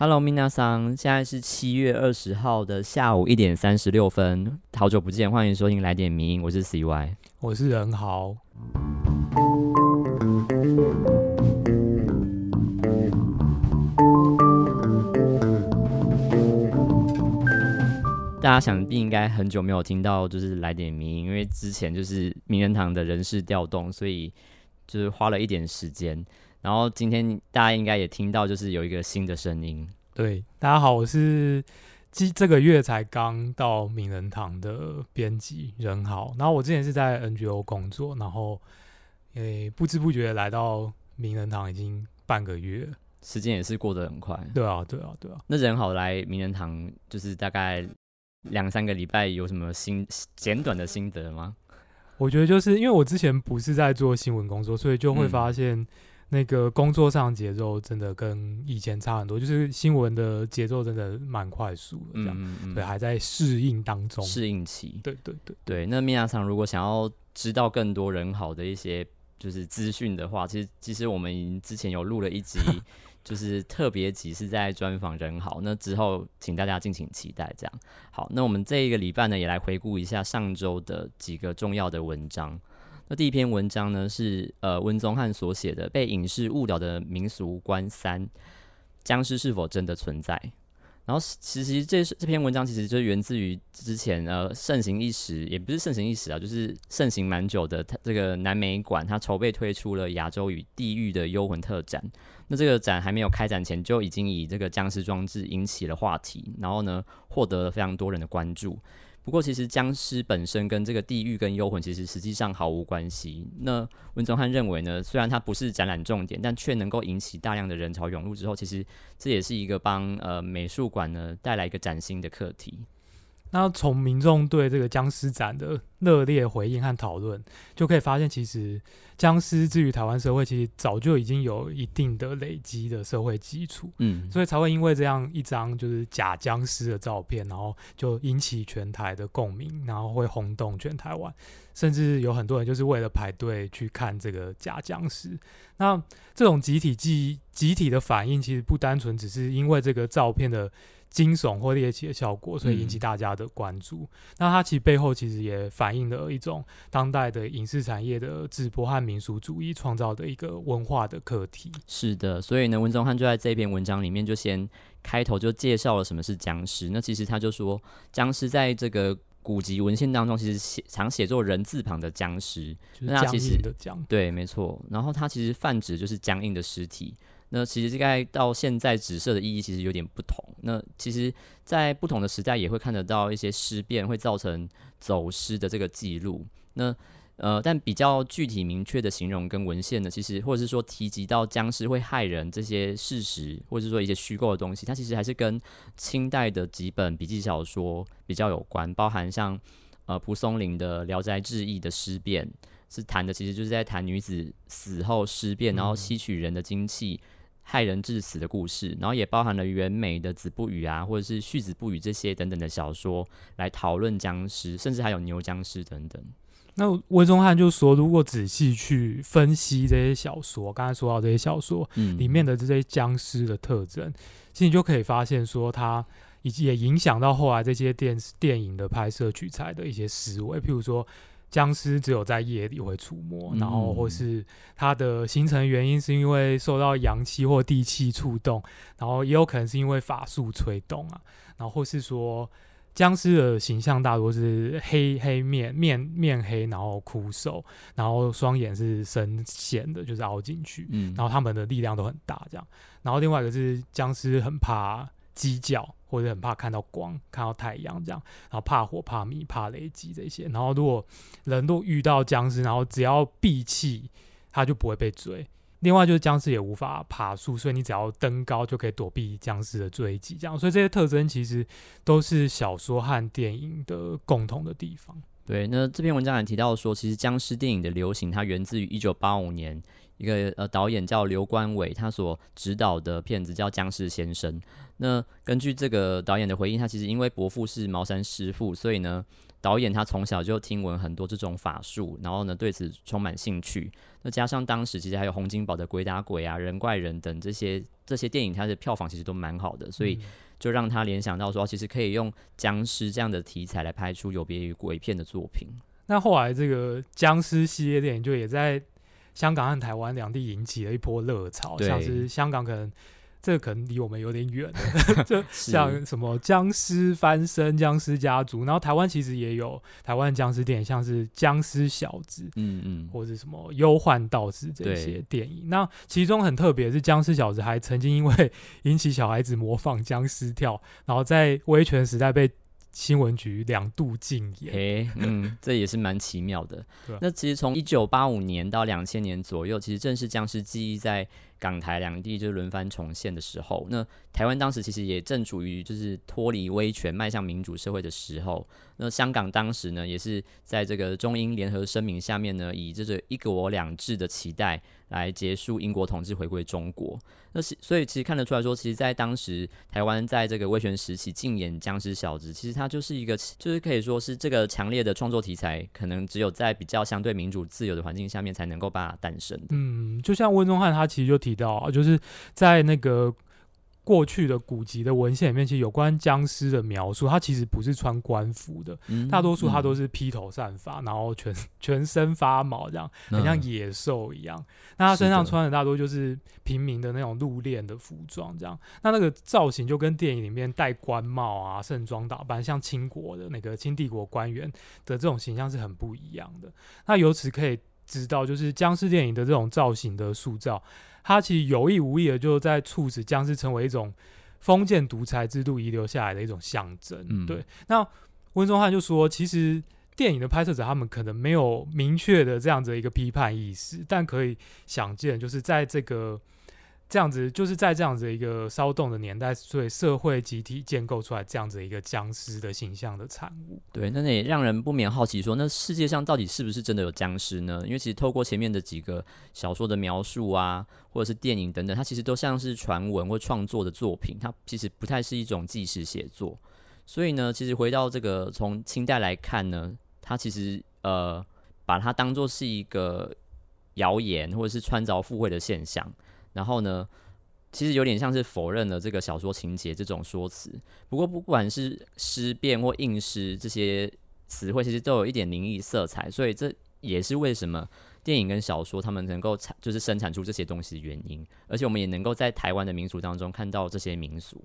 Hello，米娜桑，现在是七月二十号的下午一点三十六分，好久不见，欢迎收听来点迷音，我是 CY，我是任豪。大家想必应该很久没有听到，就是来点迷音，因为之前就是名人堂的人事调动，所以就是花了一点时间。然后今天大家应该也听到，就是有一个新的声音。对，大家好，我是今这个月才刚到名人堂的编辑任豪。然后我之前是在 NGO 工作，然后诶不知不觉来到名人堂已经半个月，时间也是过得很快。对啊，对啊，对啊。那人好来名人堂，就是大概两三个礼拜，有什么心简短的心得吗？我觉得就是因为我之前不是在做新闻工作，所以就会发现。那个工作上节奏真的跟以前差很多，就是新闻的节奏真的蛮快速的，这样对，还在适应当中，适应期。对对对对。那米亚桑如果想要知道更多人好的一些就是资讯的话，其实其实我们之前有录了一集，就是特别集是在专访人好，那之后请大家敬请期待。这样好，那我们这一个礼拜呢，也来回顾一下上周的几个重要的文章。那第一篇文章呢，是呃温宗汉所写的《被影视误导的民俗观三：僵尸是否真的存在》。然后其实这是这篇文章，其实就源自于之前呃盛行一时，也不是盛行一时啊，就是盛行蛮久的。它这个南美馆，它筹备推出了亚洲与地狱的幽魂特展。那这个展还没有开展前，就已经以这个僵尸装置引起了话题，然后呢，获得了非常多人的关注。不过，其实僵尸本身跟这个地狱跟幽魂其实实际上毫无关系。那温宗翰认为呢，虽然它不是展览重点，但却能够引起大量的人潮涌入之后，其实这也是一个帮呃美术馆呢带来一个崭新的课题。那从民众对这个僵尸展的热烈回应和讨论，就可以发现，其实僵尸之于台湾社会，其实早就已经有一定的累积的社会基础，嗯，所以才会因为这样一张就是假僵尸的照片，然后就引起全台的共鸣，然后会轰动全台湾，甚至有很多人就是为了排队去看这个假僵尸。那这种集体记集体的反应，其实不单纯只是因为这个照片的。惊悚或猎奇的效果，所以引起大家的关注。那它其实背后其实也反映了一种当代的影视产业的直播和民俗主义创造的一个文化的课题。是的，所以呢，文宗汉就在这篇文章里面就先开头就介绍了什么是僵尸。那其实他就说，僵尸在这个古籍文献当中，其实写常写作人字旁的僵尸，那僵硬的僵。对，没错。然后它其实泛指就是僵硬的尸体。那其实这个到现在紫色的意义其实有点不同。那其实，在不同的时代也会看得到一些尸变会造成走失的这个记录。那呃，但比较具体明确的形容跟文献呢，其实或者是说提及到僵尸会害人这些事实，或者是说一些虚构的东西，它其实还是跟清代的几本笔记小说比较有关，包含像呃蒲松龄的《聊斋志异》的尸变，是谈的其实就是在谈女子死后尸变，然后吸取人的精气。害人致死的故事，然后也包含了袁枚的《子不语》啊，或者是《续子不语》这些等等的小说来讨论僵尸，甚至还有牛僵尸等等。那魏忠汉就说，如果仔细去分析这些小说，刚才说到这些小说里面的这些僵尸的特征，其实你就可以发现说，它也影响到后来这些电电影的拍摄取材的一些思维，譬如说。僵尸只有在夜里会出没，然后或是它的形成原因是因为受到阳气或地气触动，然后也有可能是因为法术吹动啊，然后或是说僵尸的形象大多是黑黑面面面黑，然后枯瘦，然后双眼是深陷的，就是凹进去，嗯，然后他们的力量都很大，这样，然后另外一个是僵尸很怕鸡叫。或者很怕看到光、看到太阳这样，然后怕火、怕米、怕雷击这些。然后如果人都遇到僵尸，然后只要闭气，他就不会被追。另外就是僵尸也无法爬树，所以你只要登高就可以躲避僵尸的追击。这样，所以这些特征其实都是小说和电影的共同的地方。对，那这篇文章也提到说，其实僵尸电影的流行，它源自于一九八五年。一个呃导演叫刘关伟，他所指导的片子叫《僵尸先生》。那根据这个导演的回应，他其实因为伯父是茅山师傅，所以呢，导演他从小就听闻很多这种法术，然后呢对此充满兴趣。那加上当时其实还有洪金宝的《鬼打鬼》啊、《人怪人》等这些这些电影，它的票房其实都蛮好的，所以就让他联想到说，其实可以用僵尸这样的题材来拍出有别于鬼片的作品。那后来这个僵尸系列电影就也在香港和台湾两地引起了一波热潮，像是香港可能。这个可能离我们有点远，就像什么僵尸翻身、僵尸家族，然后台湾其实也有台湾僵尸电影，像是僵尸小子，嗯嗯，或者什么忧患道士这些电影。那其中很特别是僵尸小子，还曾经因为引起小孩子模仿僵尸跳，然后在威权时代被新闻局两度禁言。嗯，这也是蛮奇妙的。那其实从一九八五年到两千年左右，其实正是僵尸记忆在。港台两地就轮番重现的时候，那台湾当时其实也正处于就是脱离威权迈向民主社会的时候。那香港当时呢，也是在这个中英联合声明下面呢，以这个一国两制的期待来结束英国统治，回归中国。那是所以其实看得出来说，其实，在当时台湾在这个威权时期禁演僵尸小子，其实它就是一个，就是可以说是这个强烈的创作题材，可能只有在比较相对民主自由的环境下面才能够把它诞生。嗯，就像温宗汉他其实就提到啊，就是在那个。过去的古籍的文献里面，其实有关僵尸的描述，他其实不是穿官服的，大多数他都是披头散发，然后全全身发毛，这样很像野兽一样。那他身上穿的大多就是平民的那种露练的服装，这样。那那个造型就跟电影里面戴官帽啊、盛装打扮，像清国的那个清帝国官员的这种形象是很不一样的。那由此可以知道，就是僵尸电影的这种造型的塑造。他其实有意无意的就在促使僵尸成为一种封建独裁制度遗留下来的一种象征。对，那温宗汉就说，其实电影的拍摄者他们可能没有明确的这样子一个批判意识，但可以想见，就是在这个。这样子就是在这样子一个骚动的年代，所以社会集体建构出来这样子一个僵尸的形象的产物。对，那也让人不免好奇，说那世界上到底是不是真的有僵尸呢？因为其实透过前面的几个小说的描述啊，或者是电影等等，它其实都像是传闻或创作的作品，它其实不太是一种纪实写作。所以呢，其实回到这个从清代来看呢，它其实呃把它当做是一个谣言或者是穿凿附会的现象。然后呢，其实有点像是否认了这个小说情节这种说辞。不过，不管是尸变或应尸这些词汇，其实都有一点灵异色彩，所以这也是为什么电影跟小说他们能够产就是生产出这些东西的原因。而且，我们也能够在台湾的民俗当中看到这些民俗。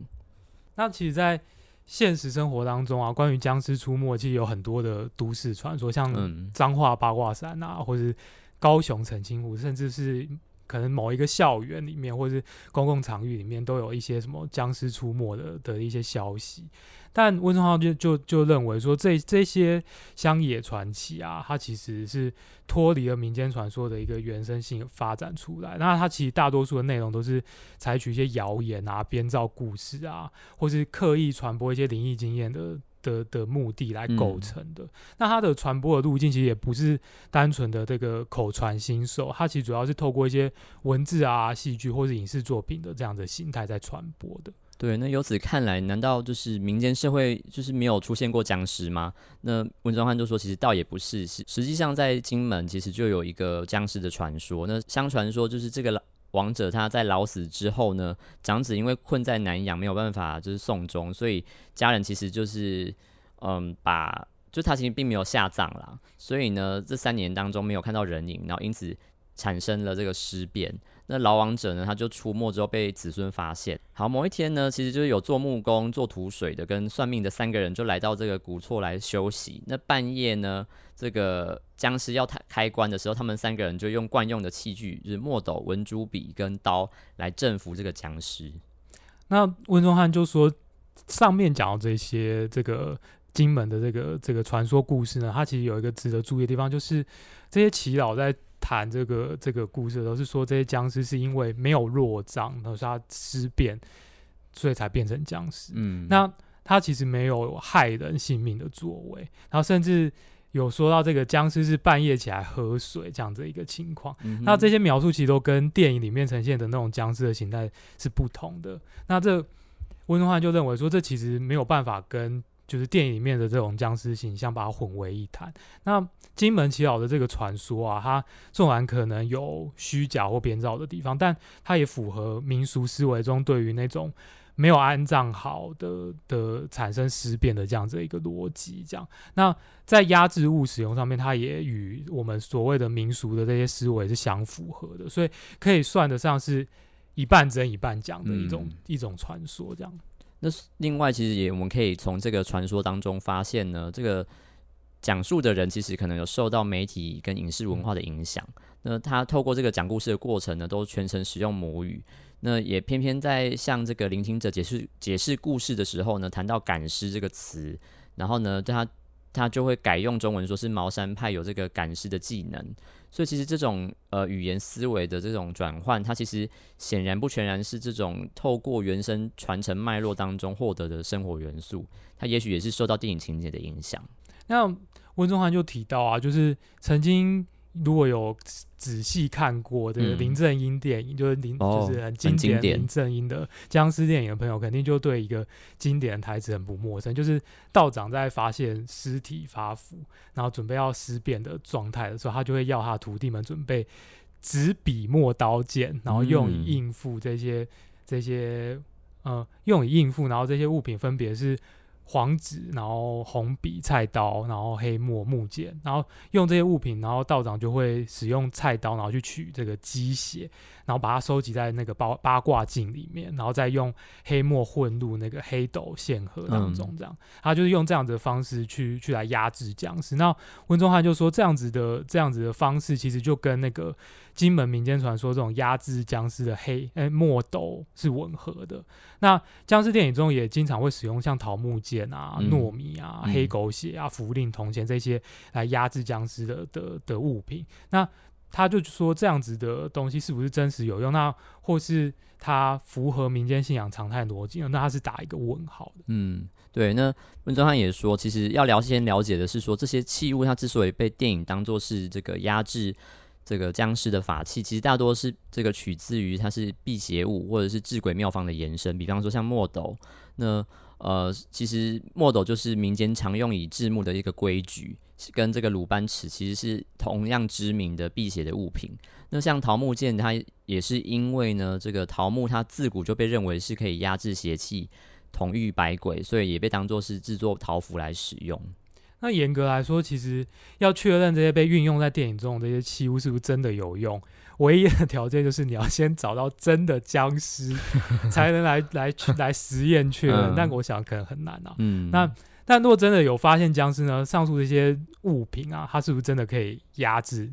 那其实，在现实生活当中啊，关于僵尸出没，其实有很多的都市传说，像彰化八卦山啊，或者高雄澄清湖，甚至是。可能某一个校园里面，或者是公共场域里面，都有一些什么僵尸出没的的一些消息。但温宗浩就就就认为说，这这些乡野传奇啊，它其实是脱离了民间传说的一个原生性发展出来。那它其实大多数的内容都是采取一些谣言啊、编造故事啊，或是刻意传播一些灵异经验的。的的目的来构成的，那它的传播的路径其实也不是单纯的这个口传心授，它其实主要是透过一些文字啊、戏剧或是影视作品的这样的形态在传播的。对，那由此看来，难道就是民间社会就是没有出现过僵尸吗？那文庄汉就说，其实倒也不是，是实际上在金门其实就有一个僵尸的传说。那相传说就是这个王者他在老死之后呢，长子因为困在南阳没有办法就是送终，所以家人其实就是嗯把就他其实并没有下葬啦，所以呢这三年当中没有看到人影，然后因此产生了这个尸变。那老王者呢，他就出没之后被子孙发现。好，某一天呢，其实就是有做木工、做土水的跟算命的三个人就来到这个古厝来休息。那半夜呢，这个僵尸要开开关的时候，他们三个人就用惯用的器具，就是墨斗、文珠笔跟刀来征服这个僵尸。那温宗汉就说，上面讲到这些这个金门的这个这个传说故事呢，它其实有一个值得注意的地方，就是这些耆老在。谈这个这个故事都是说这些僵尸是因为没有弱脏，然后他尸变，所以才变成僵尸。嗯，那他其实没有害人性命的作为，然后甚至有说到这个僵尸是半夜起来喝水这样子一个情况。那这些描述其实都跟电影里面呈现的那种僵尸的形态是不同的。那这温宗汉就认为说，这其实没有办法跟就是电影里面的这种僵尸形象把它混为一谈。那金门祈老的这个传说啊，它纵然可能有虚假或编造的地方，但它也符合民俗思维中对于那种没有安葬好的的产生尸变的这样子一个逻辑。这样，那在压制物使用上面，它也与我们所谓的民俗的这些思维是相符合的，所以可以算得上是一半真一半假的一种一种传说。这样。那另外，其实也我们可以从这个传说当中发现呢，这个讲述的人其实可能有受到媒体跟影视文化的影响。那他透过这个讲故事的过程呢，都全程使用母语。那也偏偏在向这个聆听者解释解释故事的时候呢，谈到“赶尸”这个词，然后呢，他他就会改用中文说是茅山派有这个赶尸的技能。所以其实这种呃语言思维的这种转换，它其实显然不全然是这种透过原生传承脉络当中获得的生活元素，它也许也是受到电影情节的影响。那温中汉就提到啊，就是曾经。如果有仔细看过这个林正英电影，就是林就是很经典林正英的僵尸电影的朋友，肯定就对一个经典的台词很不陌生。就是道长在发现尸体发腐，然后准备要尸变的状态的时候，他就会要他徒弟们准备纸笔墨刀剑，然后用以应付这些这些呃用以应付，然后这些物品分别是。黄纸，然后红笔、菜刀，然后黑墨、木剑，然后用这些物品，然后道长就会使用菜刀，然后去取这个鸡血。然后把它收集在那个八八卦镜里面，然后再用黑墨混入那个黑斗线盒当中，这样他就是用这样子的方式去去来压制僵尸。那温中汉就说，这样子的这样子的方式，其实就跟那个金门民间传说这种压制僵尸的黑诶墨斗是吻合的。那僵尸电影中也经常会使用像桃木剑啊、糯米啊、黑狗血啊、符令铜钱这些来压制僵尸的的的物品。那他就说这样子的东西是不是真实有用？那或是它符合民间信仰常态逻辑？那他是打一个问号的。嗯，对。那温宗汉也说，其实要了先了解的是说，这些器物它之所以被电影当做是这个压制这个僵尸的法器，其实大多是这个取自于它是辟邪物或者是治鬼妙方的延伸。比方说像墨斗，那呃，其实墨斗就是民间常用以治木的一个规矩。跟这个鲁班尺其实是同样知名的辟邪的物品。那像桃木剑，它也是因为呢，这个桃木它自古就被认为是可以压制邪气、统御百鬼，所以也被当作是制作桃符来使用。那严格来说，其实要确认这些被运用在电影中的这些器物是不是真的有用，唯一的条件就是你要先找到真的僵尸，才能来来去来实验确认。但我想可能很难啊。嗯，那。但如果真的有发现僵尸呢？上述这些物品啊，它是不是真的可以压制，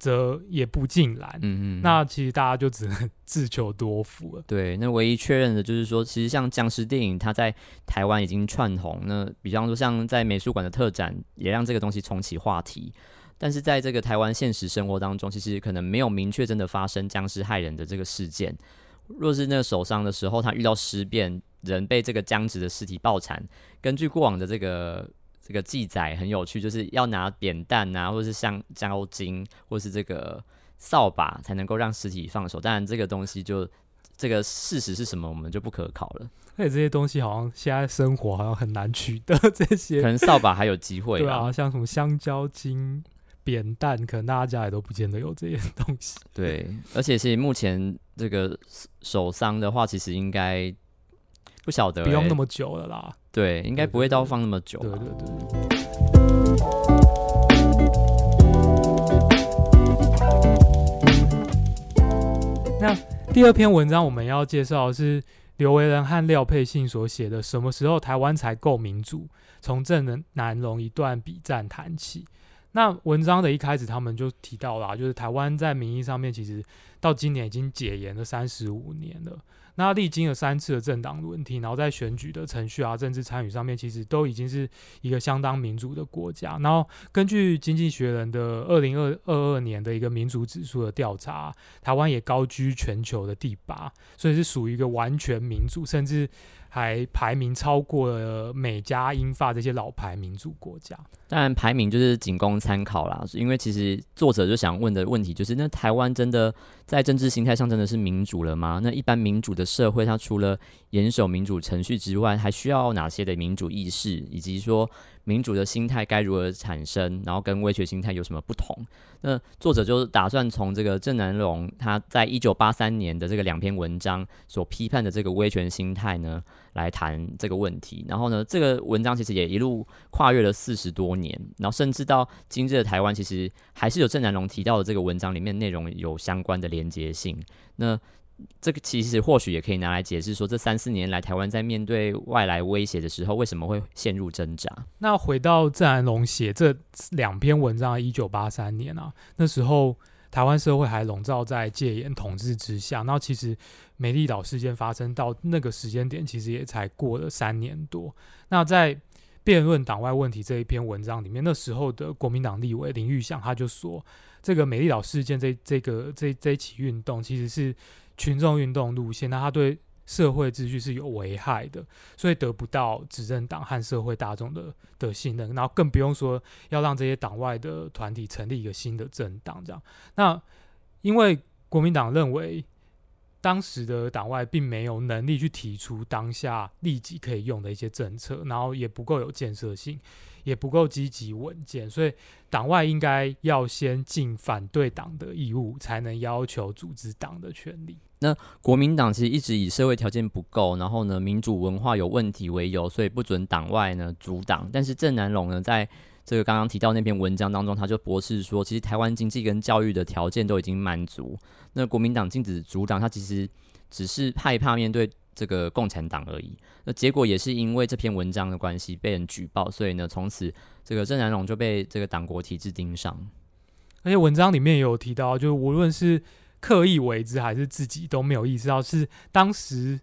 则也不尽然。嗯嗯。那其实大家就只能自求多福了。对，那唯一确认的就是说，其实像僵尸电影，它在台湾已经串红。那比方说，像在美术馆的特展，也让这个东西重启话题。但是在这个台湾现实生活当中，其实可能没有明确真的发生僵尸害人的这个事件。若是那个受伤的时候，他遇到尸变。人被这个僵直的尸体爆残，根据过往的这个这个记载很有趣，就是要拿扁担啊，或者是像胶巾，或是这个扫把，才能够让尸体放手。当然，这个东西就这个事实是什么，我们就不可考了。而且这些东西好像现在生活好像很难取得，这些可能扫把还有机会。对啊，像什么香蕉巾、扁担，可能大家家也都不见得有这些东西。对，而且是目前这个手伤的话，其实应该。不晓得，不用那么久了啦。对，应该不会到放那么久。对对对。那第二篇文章我们要介绍的是刘维仁和廖佩信所写的《什么时候台湾才够民主？从郑南榕一段笔战谈起》。那文章的一开始，他们就提到了，就是台湾在民意上面，其实到今年已经解严了三十五年了。那历经了三次的政党轮替，然后在选举的程序啊、政治参与上面，其实都已经是一个相当民主的国家。然后根据经济学人的二零二二二年的一个民主指数的调查，台湾也高居全球的第八，所以是属于一个完全民主，甚至还排名超过了美加、英法这些老牌民主国家。当然，排名就是仅供参考啦。因为其实作者就想问的问题就是：那台湾真的在政治形态上真的是民主了吗？那一般民主的社会，它除了严守民主程序之外，还需要哪些的民主意识，以及说民主的心态该如何产生，然后跟威权心态有什么不同？那作者就打算从这个郑南榕他在一九八三年的这个两篇文章所批判的这个威权心态呢，来谈这个问题。然后呢，这个文章其实也一路跨越了四十多年，然后甚至到今日的台湾，其实还是有郑南榕提到的这个文章里面内容有相关的连结性。那这个其实或许也可以拿来解释说，这三四年来台湾在面对外来威胁的时候，为什么会陷入挣扎？那回到郑南榕写这两篇文章，一九八三年啊，那时候台湾社会还笼罩在戒严统治之下。那其实美丽岛事件发生到那个时间点，其实也才过了三年多。那在辩论党外问题这一篇文章里面，那时候的国民党立委林玉祥他就说，这个美丽岛事件这这个这这一起运动其实是。群众运动路线，那他对社会秩序是有危害的，所以得不到执政党和社会大众的的信任，然后更不用说要让这些党外的团体成立一个新的政党。这样，那因为国民党认为当时的党外并没有能力去提出当下立即可以用的一些政策，然后也不够有建设性。也不够积极稳健，所以党外应该要先尽反对党的义务，才能要求组织党的权利。那国民党其实一直以社会条件不够，然后呢民主文化有问题为由，所以不准党外呢阻挡。但是郑南榕呢，在这个刚刚提到那篇文章当中，他就驳斥说，其实台湾经济跟教育的条件都已经满足，那国民党禁止阻挡，他其实只是害怕面对。这个共产党而已，那结果也是因为这篇文章的关系被人举报，所以呢，从此这个郑南榕就被这个党国体制盯上。而且文章里面也有提到，就是无论是刻意为之还是自己都没有意识到，是当时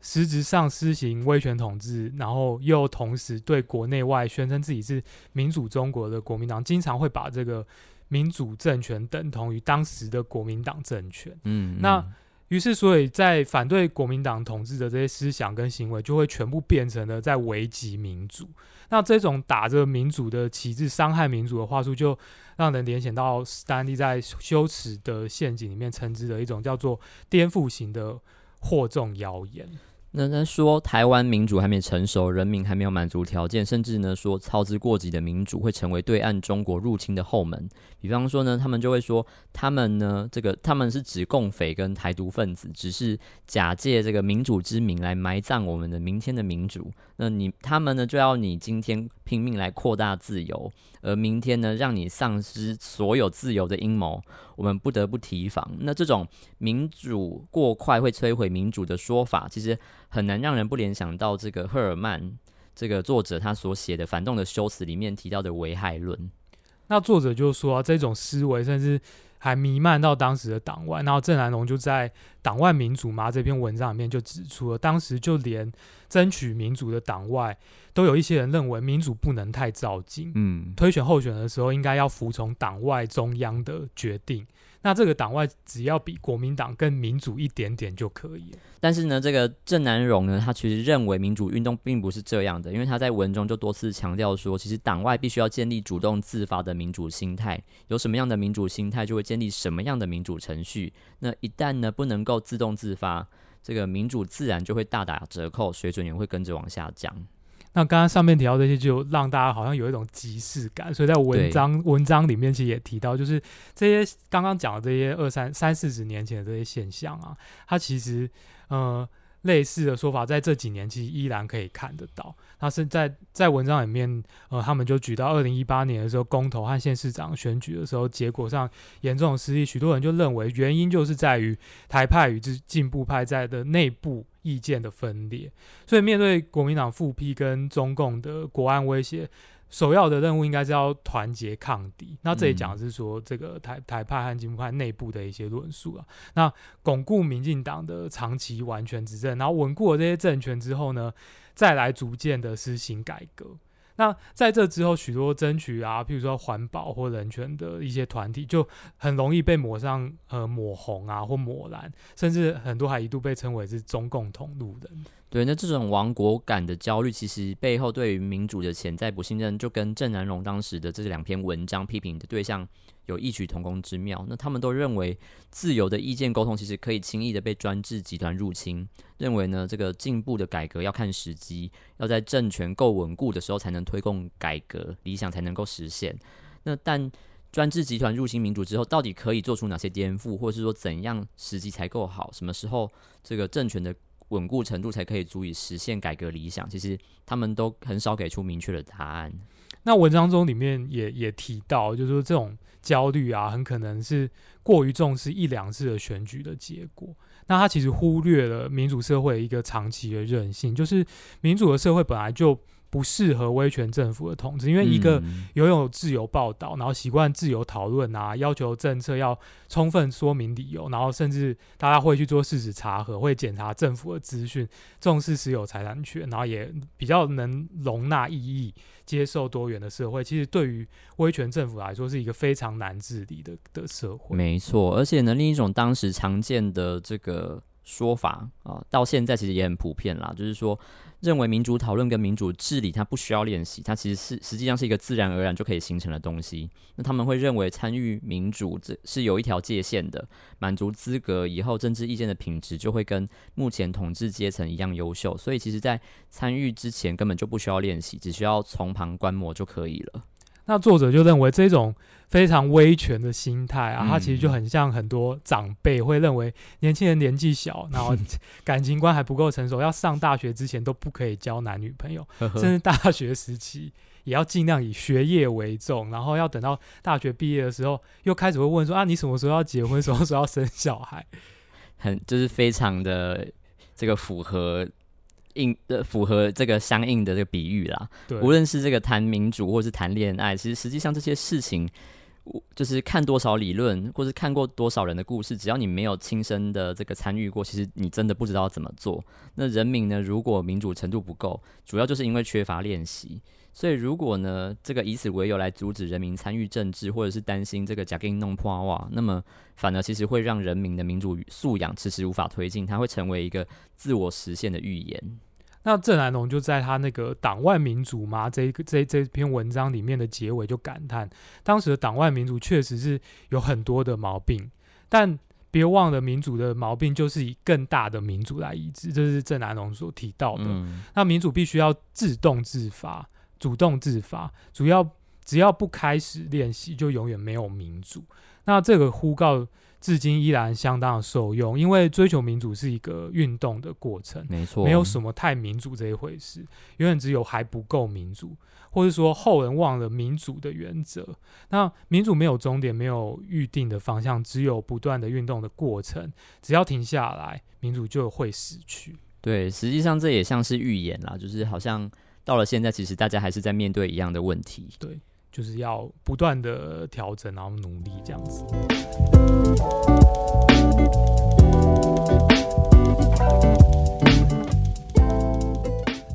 实质上施行威权统治，然后又同时对国内外宣称自己是民主中国的国民党，经常会把这个民主政权等同于当时的国民党政权。嗯，那。于是，所以在反对国民党统治的这些思想跟行为，就会全部变成了在危及民主。那这种打着民主的旗帜伤害民主的话术，就让人联想到斯丹利在《羞耻的陷阱》里面称之的一种叫做颠覆型的惑众谣言。那他说台湾民主还没成熟，人民还没有满足条件，甚至呢说操之过急的民主会成为对岸中国入侵的后门。比方说呢，他们就会说他们呢这个他们是指共匪跟台独分子，只是假借这个民主之名来埋葬我们的明天的民主。那你他们呢就要你今天拼命来扩大自由，而明天呢让你丧失所有自由的阴谋，我们不得不提防。那这种民主过快会摧毁民主的说法，其实很难让人不联想到这个赫尔曼这个作者他所写的《反动的修辞》里面提到的危害论。那作者就说啊这种思维甚至。还弥漫到当时的党外，然后郑南龙就在《党外民主吗》这篇文章里面就指出了，当时就连争取民主的党外，都有一些人认为民主不能太照进，嗯，推选候选的时候应该要服从党外中央的决定。那这个党外只要比国民党更民主一点点就可以。但是呢，这个郑南榕呢，他其实认为民主运动并不是这样的，因为他在文中就多次强调说，其实党外必须要建立主动自发的民主心态，有什么样的民主心态，就会建立什么样的民主程序。那一旦呢不能够自动自发，这个民主自然就会大打折扣，水准也会跟着往下降。那刚刚上面提到这些，就让大家好像有一种即视感，所以在文章文章里面其实也提到，就是这些刚刚讲的这些二三三四十年前的这些现象啊，它其实呃。类似的说法，在这几年其实依然可以看得到。那是在在文章里面，呃，他们就举到二零一八年的时候，公投和县市长选举的时候，结果上严重失利，许多人就认为原因就是在于台派与进进步派在的内部意见的分裂。所以面对国民党复辟跟中共的国安威胁。首要的任务应该是要团结抗敌。那这里讲的是说，这个台台派和进步派内部的一些论述啊。那巩固民进党的长期完全执政，然后稳固了这些政权之后呢，再来逐渐的施行改革。那在这之后，许多争取啊，譬如说环保或人权的一些团体，就很容易被抹上呃抹红啊或抹蓝，甚至很多还一度被称为是中共同路人。对，那这种亡国感的焦虑，其实背后对于民主的潜在不信任，就跟郑南荣当时的这两篇文章批评的对象有异曲同工之妙。那他们都认为，自由的意见沟通其实可以轻易的被专制集团入侵。认为呢，这个进步的改革要看时机，要在政权够稳固的时候才能推动改革，理想才能够实现。那但专制集团入侵民主之后，到底可以做出哪些颠覆，或是说怎样时机才够好？什么时候这个政权的？稳固程度才可以足以实现改革理想。其实他们都很少给出明确的答案。那文章中里面也也提到，就是说这种焦虑啊，很可能是过于重视一两次的选举的结果。那他其实忽略了民主社会一个长期的韧性，就是民主的社会本来就。不适合威权政府的统治，因为一个拥有自由报道，然后习惯自由讨论啊，要求政策要充分说明理由，然后甚至大家会去做事实查核，会检查政府的资讯，重视私有财产权，然后也比较能容纳异议、接受多元的社会。其实对于威权政府来说，是一个非常难治理的的社会。没错，而且呢，另一种当时常见的这个说法啊，到现在其实也很普遍啦，就是说。认为民主讨论跟民主治理，它不需要练习，它其实是实际上是一个自然而然就可以形成的东西。那他们会认为参与民主这是有一条界限的，满足资格以后，政治意见的品质就会跟目前统治阶层一样优秀。所以，其实，在参与之前根本就不需要练习，只需要从旁观摩就可以了。那作者就认为这种非常威权的心态啊，他其实就很像很多长辈会认为年轻人年纪小，然后感情观还不够成熟，要上大学之前都不可以交男女朋友，甚至大学时期也要尽量以学业为重，然后要等到大学毕业的时候，又开始会问说啊，你什么时候要结婚，什么时候要生小孩？很就是非常的这个符合。应的符合这个相应的这个比喻啦，无论是这个谈民主或是谈恋爱，其实实际上这些事情，就是看多少理论或是看过多少人的故事，只要你没有亲身的这个参与过，其实你真的不知道怎么做。那人民呢，如果民主程度不够，主要就是因为缺乏练习。所以如果呢，这个以此为由来阻止人民参与政治，或者是担心这个假给弄破哇，那么反而其实会让人民的民主素养迟迟无法推进，它会成为一个自我实现的预言。那郑南龙就在他那个党外民主嘛这个这这篇文章里面的结尾就感叹，当时的党外民主确实是有很多的毛病，但别忘了民主的毛病就是以更大的民主来医治，这是郑南龙所提到的。那民主必须要自动自发、主动自发，主要只要不开始练习，就永远没有民主。那这个呼告。至今依然相当的受用，因为追求民主是一个运动的过程，没错，没有什么太民主这一回事，永远只有还不够民主，或者说后人忘了民主的原则。那民主没有终点，没有预定的方向，只有不断的运动的过程。只要停下来，民主就会死去。对，实际上这也像是预言啦，就是好像到了现在，其实大家还是在面对一样的问题。对。就是要不断的调整，然后努力这样子。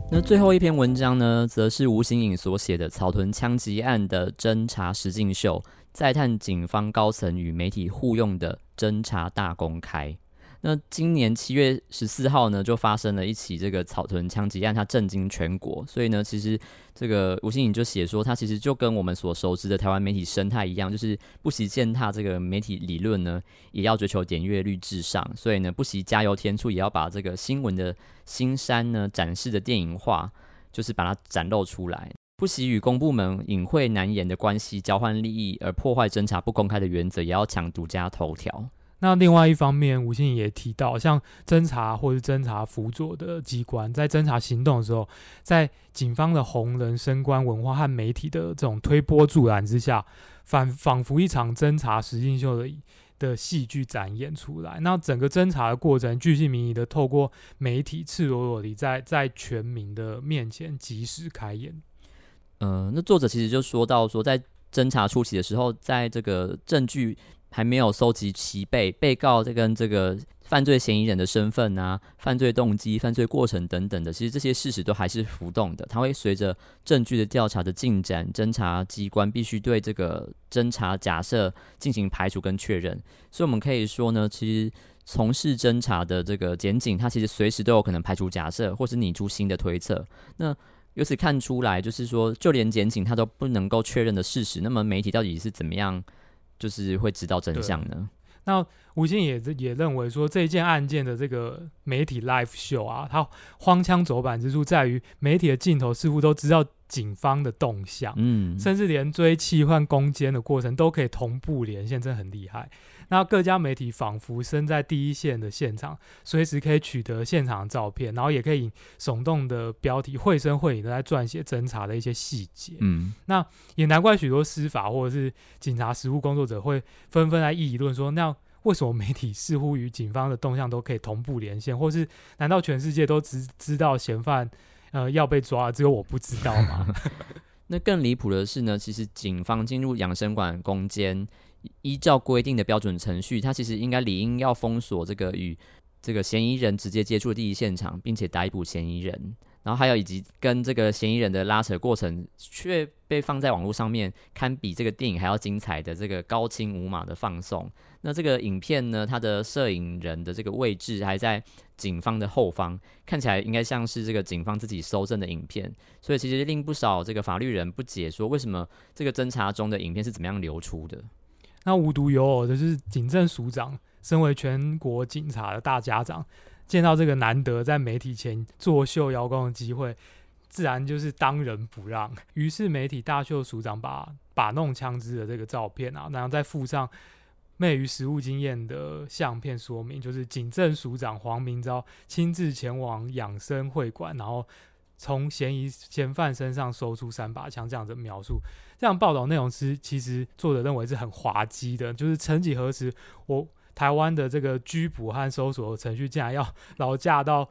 那最后一篇文章呢，则是吴新颖所写的草屯枪击案的侦查实境秀，再探警方高层与媒体互用的侦查大公开。那今年七月十四号呢，就发生了一起这个草屯枪击案，它震惊全国。所以呢，其实这个吴欣颖就写说，他其实就跟我们所熟知的台湾媒体生态一样，就是不惜践踏这个媒体理论呢，也要追求点阅率至上。所以呢，不惜加油添醋，也要把这个新闻的新山呢展示的电影化，就是把它展露出来。不惜与公部门隐晦难言的关系交换利益，而破坏侦查不公开的原则，也要抢独家头条。那另外一方面，吴信也提到，像侦查或者侦查辅佐的机关，在侦查行动的时候，在警方的红人升官文化和媒体的这种推波助澜之下，反仿佛一场侦查实境秀的的戏剧展演出来。那整个侦查的过程，巨细靡遗的透过媒体赤裸裸地在在全民的面前及时开演。嗯，那作者其实就说到说，在侦查初期的时候，在这个证据。还没有搜集齐备，被告这跟这个犯罪嫌疑人的身份啊、犯罪动机、犯罪过程等等的，其实这些事实都还是浮动的。它会随着证据的调查的进展，侦查机关必须对这个侦查假设进行排除跟确认。所以，我们可以说呢，其实从事侦查的这个检警，他其实随时都有可能排除假设，或是拟出新的推测。那由此看出来，就是说，就连检警他都不能够确认的事实，那么媒体到底是怎么样，就是会知道真相呢？那吴京也也认为说，这件案件的这个媒体 live show 啊，它荒腔走板之处在于，媒体的镜头似乎都知道警方的动向，嗯，甚至连追气换攻坚的过程都可以同步连线，真的很厉害。那各家媒体仿佛身在第一线的现场，随时可以取得现场的照片，然后也可以耸动的标题绘声绘影的在撰写侦查的一些细节。嗯，那也难怪许多司法或者是警察实务工作者会纷纷来议论说，那为什么媒体似乎与警方的动向都可以同步连线，或是难道全世界都只知道嫌犯呃要被抓，只有我不知道吗？那更离谱的是呢，其实警方进入养生馆攻坚。依照规定的标准程序，他其实应该理应要封锁这个与这个嫌疑人直接接触的第一现场，并且逮捕嫌疑人。然后还有以及跟这个嫌疑人的拉扯过程，却被放在网络上面，堪比这个电影还要精彩的这个高清无码的放送。那这个影片呢，它的摄影人的这个位置还在警方的后方，看起来应该像是这个警方自己搜证的影片。所以其实令不少这个法律人不解，说为什么这个侦查中的影片是怎么样流出的？那无独有偶的是，警政署长身为全国警察的大家长，见到这个难得在媒体前作秀邀功的机会，自然就是当仁不让。于是媒体大秀署长把把弄枪支的这个照片啊，然后再附上昧于实务经验的相片说明，就是警政署长黄明昭亲自前往养生会馆，然后。从嫌疑嫌犯身上搜出三把枪，这样的描述，这样报道内容是其实作者认为是很滑稽的。就是曾几何时，我台湾的这个拘捕和搜索程序竟然要 劳驾到。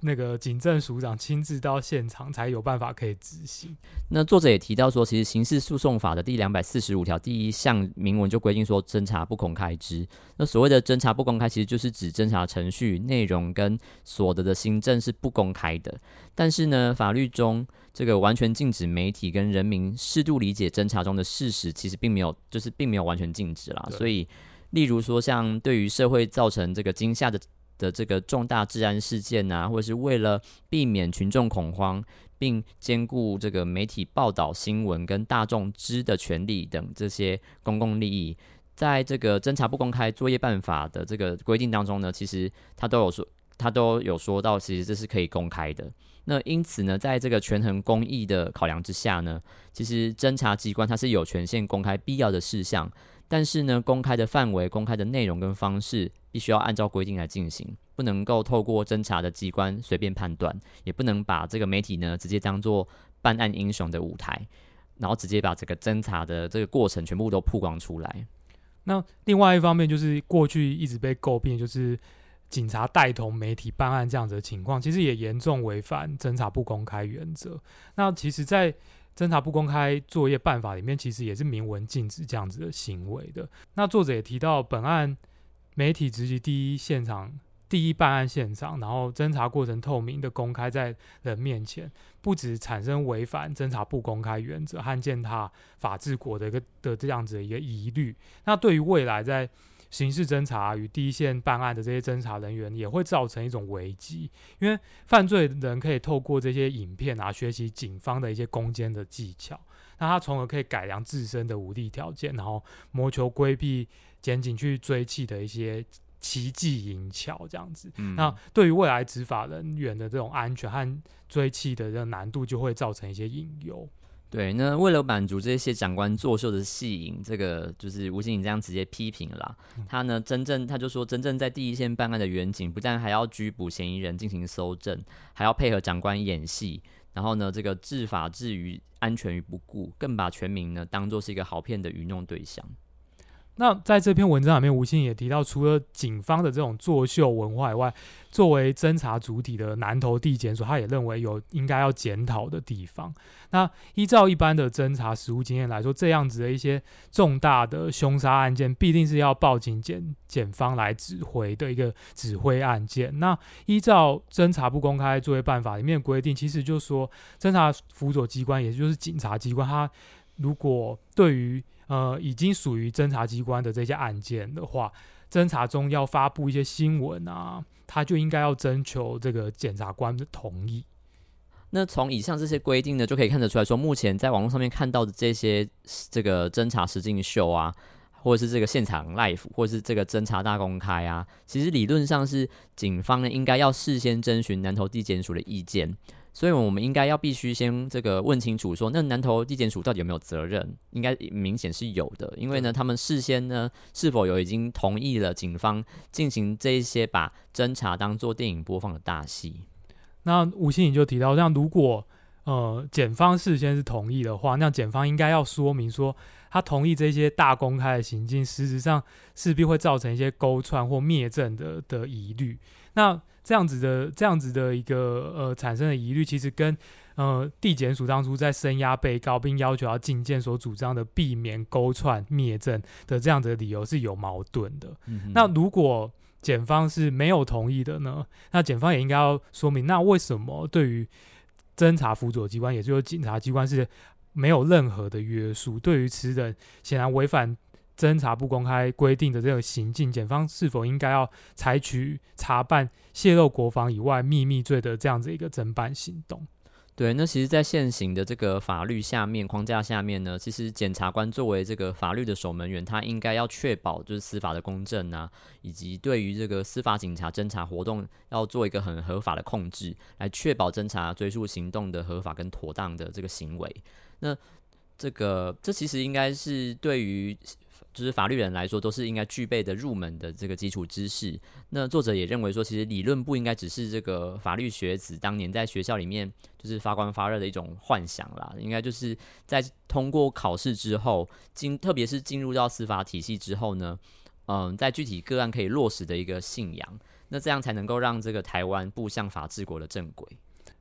那个警政署长亲自到现场才有办法可以执行。那作者也提到说，其实刑事诉讼法的第两百四十五条第一项明文就规定说，侦查不公开之。那所谓的侦查不公开，其实就是指侦查程序内容跟所得的新政是不公开的。但是呢，法律中这个完全禁止媒体跟人民适度理解侦查中的事实，其实并没有，就是并没有完全禁止啦。所以，例如说，像对于社会造成这个惊吓的。的这个重大治安事件啊，或者是为了避免群众恐慌，并兼顾这个媒体报道新闻跟大众知的权利等这些公共利益，在这个侦查不公开作业办法的这个规定当中呢，其实他都有说，他都有说到，其实这是可以公开的。那因此呢，在这个权衡公益的考量之下呢，其实侦查机关它是有权限公开必要的事项。但是呢，公开的范围、公开的内容跟方式，必须要按照规定来进行，不能够透过侦查的机关随便判断，也不能把这个媒体呢直接当做办案英雄的舞台，然后直接把这个侦查的这个过程全部都曝光出来。那另外一方面，就是过去一直被诟病，就是警察带同媒体办案这样子的情况，其实也严重违反侦查不公开原则。那其实，在侦查不公开作业办法里面，其实也是明文禁止这样子的行为的。那作者也提到，本案媒体直击第一现场、第一办案现场，然后侦查过程透明的公开在人面前，不止产生违反侦查不公开原则和践踏法治国的一个的这样子的一个疑虑。那对于未来在刑事侦查与第一线办案的这些侦查人员也会造成一种危机，因为犯罪人可以透过这些影片啊学习警方的一些攻坚的技巧，那他从而可以改良自身的武力条件，然后谋求规避检警去追缉的一些奇技淫巧这样子。那对于未来执法人员的这种安全和追缉的这个难度，就会造成一些隐忧。对，那为了满足这些长官作秀的戏瘾，这个就是吴景颖这样直接批评了。他呢，真正他就说，真正在第一线办案的远警，不但还要拘捕嫌疑人进行搜证，还要配合长官演戏，然后呢，这个治法治于安全于不顾，更把全民呢当做是一个好骗的愚弄对象。那在这篇文章里面，吴昕也提到，除了警方的这种作秀文化以外，作为侦查主体的南投地检署，他也认为有应该要检讨的地方。那依照一般的侦查实务经验来说，这样子的一些重大的凶杀案件，必定是要报警检检方来指挥的一个指挥案件。那依照侦查不公开作业办法里面规定，其实就是说侦查辅佐机关，也就是警察机关，他如果对于呃，已经属于侦查机关的这些案件的话，侦查中要发布一些新闻啊，他就应该要征求这个检察官的同意。那从以上这些规定呢，就可以看得出来说，目前在网络上面看到的这些这个侦查实境秀啊，或者是这个现场 live，或者是这个侦查大公开啊，其实理论上是警方呢应该要事先征询南投地检署的意见，所以我们应该要必须先这个问清楚，说那南投地检署到底有没有责任？应该明显是有的，因为呢，他们事先呢是否有已经同意了警方进行这一些把侦查当做电影播放的大戏。那吴欣颖就提到，像如果呃检方事先是同意的话，那检方应该要说明说，他同意这些大公开的行径，实质上势必会造成一些勾串或灭证的的疑虑。那这样子的这样子的一个呃产生的疑虑，其实跟呃地检署当初在声押被告并要求要进见所主张的避免勾串灭证的这样的理由是有矛盾的。那如果检方是没有同意的呢？那检方也应该要说明，那为什么对于侦查辅佐机关，也就是警察机关是没有任何的约束？对于此等显然违反侦查不公开规定的这个行径，检方是否应该要采取查办泄露国防以外秘密罪的这样子一个侦办行动？对，那其实，在现行的这个法律下面框架下面呢，其实检察官作为这个法律的守门员，他应该要确保就是司法的公正啊，以及对于这个司法警察侦查活动要做一个很合法的控制，来确保侦查追诉行动的合法跟妥当的这个行为。那这个，这其实应该是对于。就是法律人来说，都是应该具备的入门的这个基础知识。那作者也认为说，其实理论不应该只是这个法律学子当年在学校里面就是发光发热的一种幻想啦，应该就是在通过考试之后，进特别是进入到司法体系之后呢，嗯，在具体个案可以落实的一个信仰。那这样才能够让这个台湾步向法治国的正轨。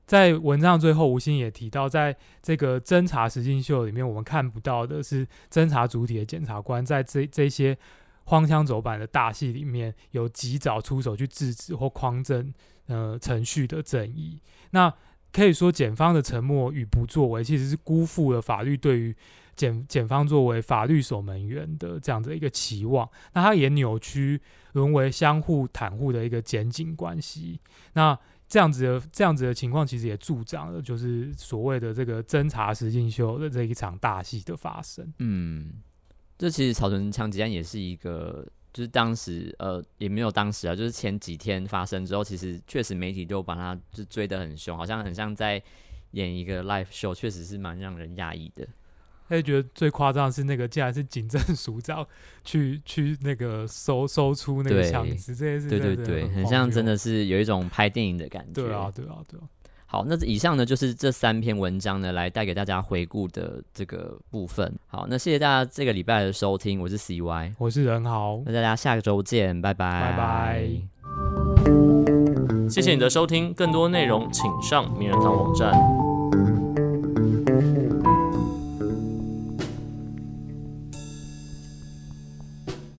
在文章最后，吴昕也提到，在这个侦查实境秀里面，我们看不到的是侦查主体的检察官在这这些荒腔走板的大戏里面有及早出手去制止或匡正呃程序的正义。那可以说，检方的沉默与不作为，其实是辜负了法律对于检检方作为法律守门员的这样的一个期望。那他也扭曲沦为相互袒护的一个检警关系。那这样子的这样子的情况，其实也助长了就是所谓的这个侦查实境秀的这一场大戏的发生。嗯，这其实草屯枪击案也是一个，就是当时呃也没有当时啊，就是前几天发生之后，其实确实媒体就把它就追得很凶，好像很像在演一个 live show，确实是蛮让人压抑的。他就觉得最夸张的是那个，竟然是警政署长 去去那个搜搜出那个枪支，这些是对对对，很像真的是有一种拍电影的感觉。对啊，对啊，对啊。好，那以上呢就是这三篇文章呢，来带给大家回顾的这个部分。好，那谢谢大家这个礼拜的收听，我是 CY，我是任豪，那大家下个周见，拜拜，拜拜。谢谢你的收听，更多内容请上名人堂网站。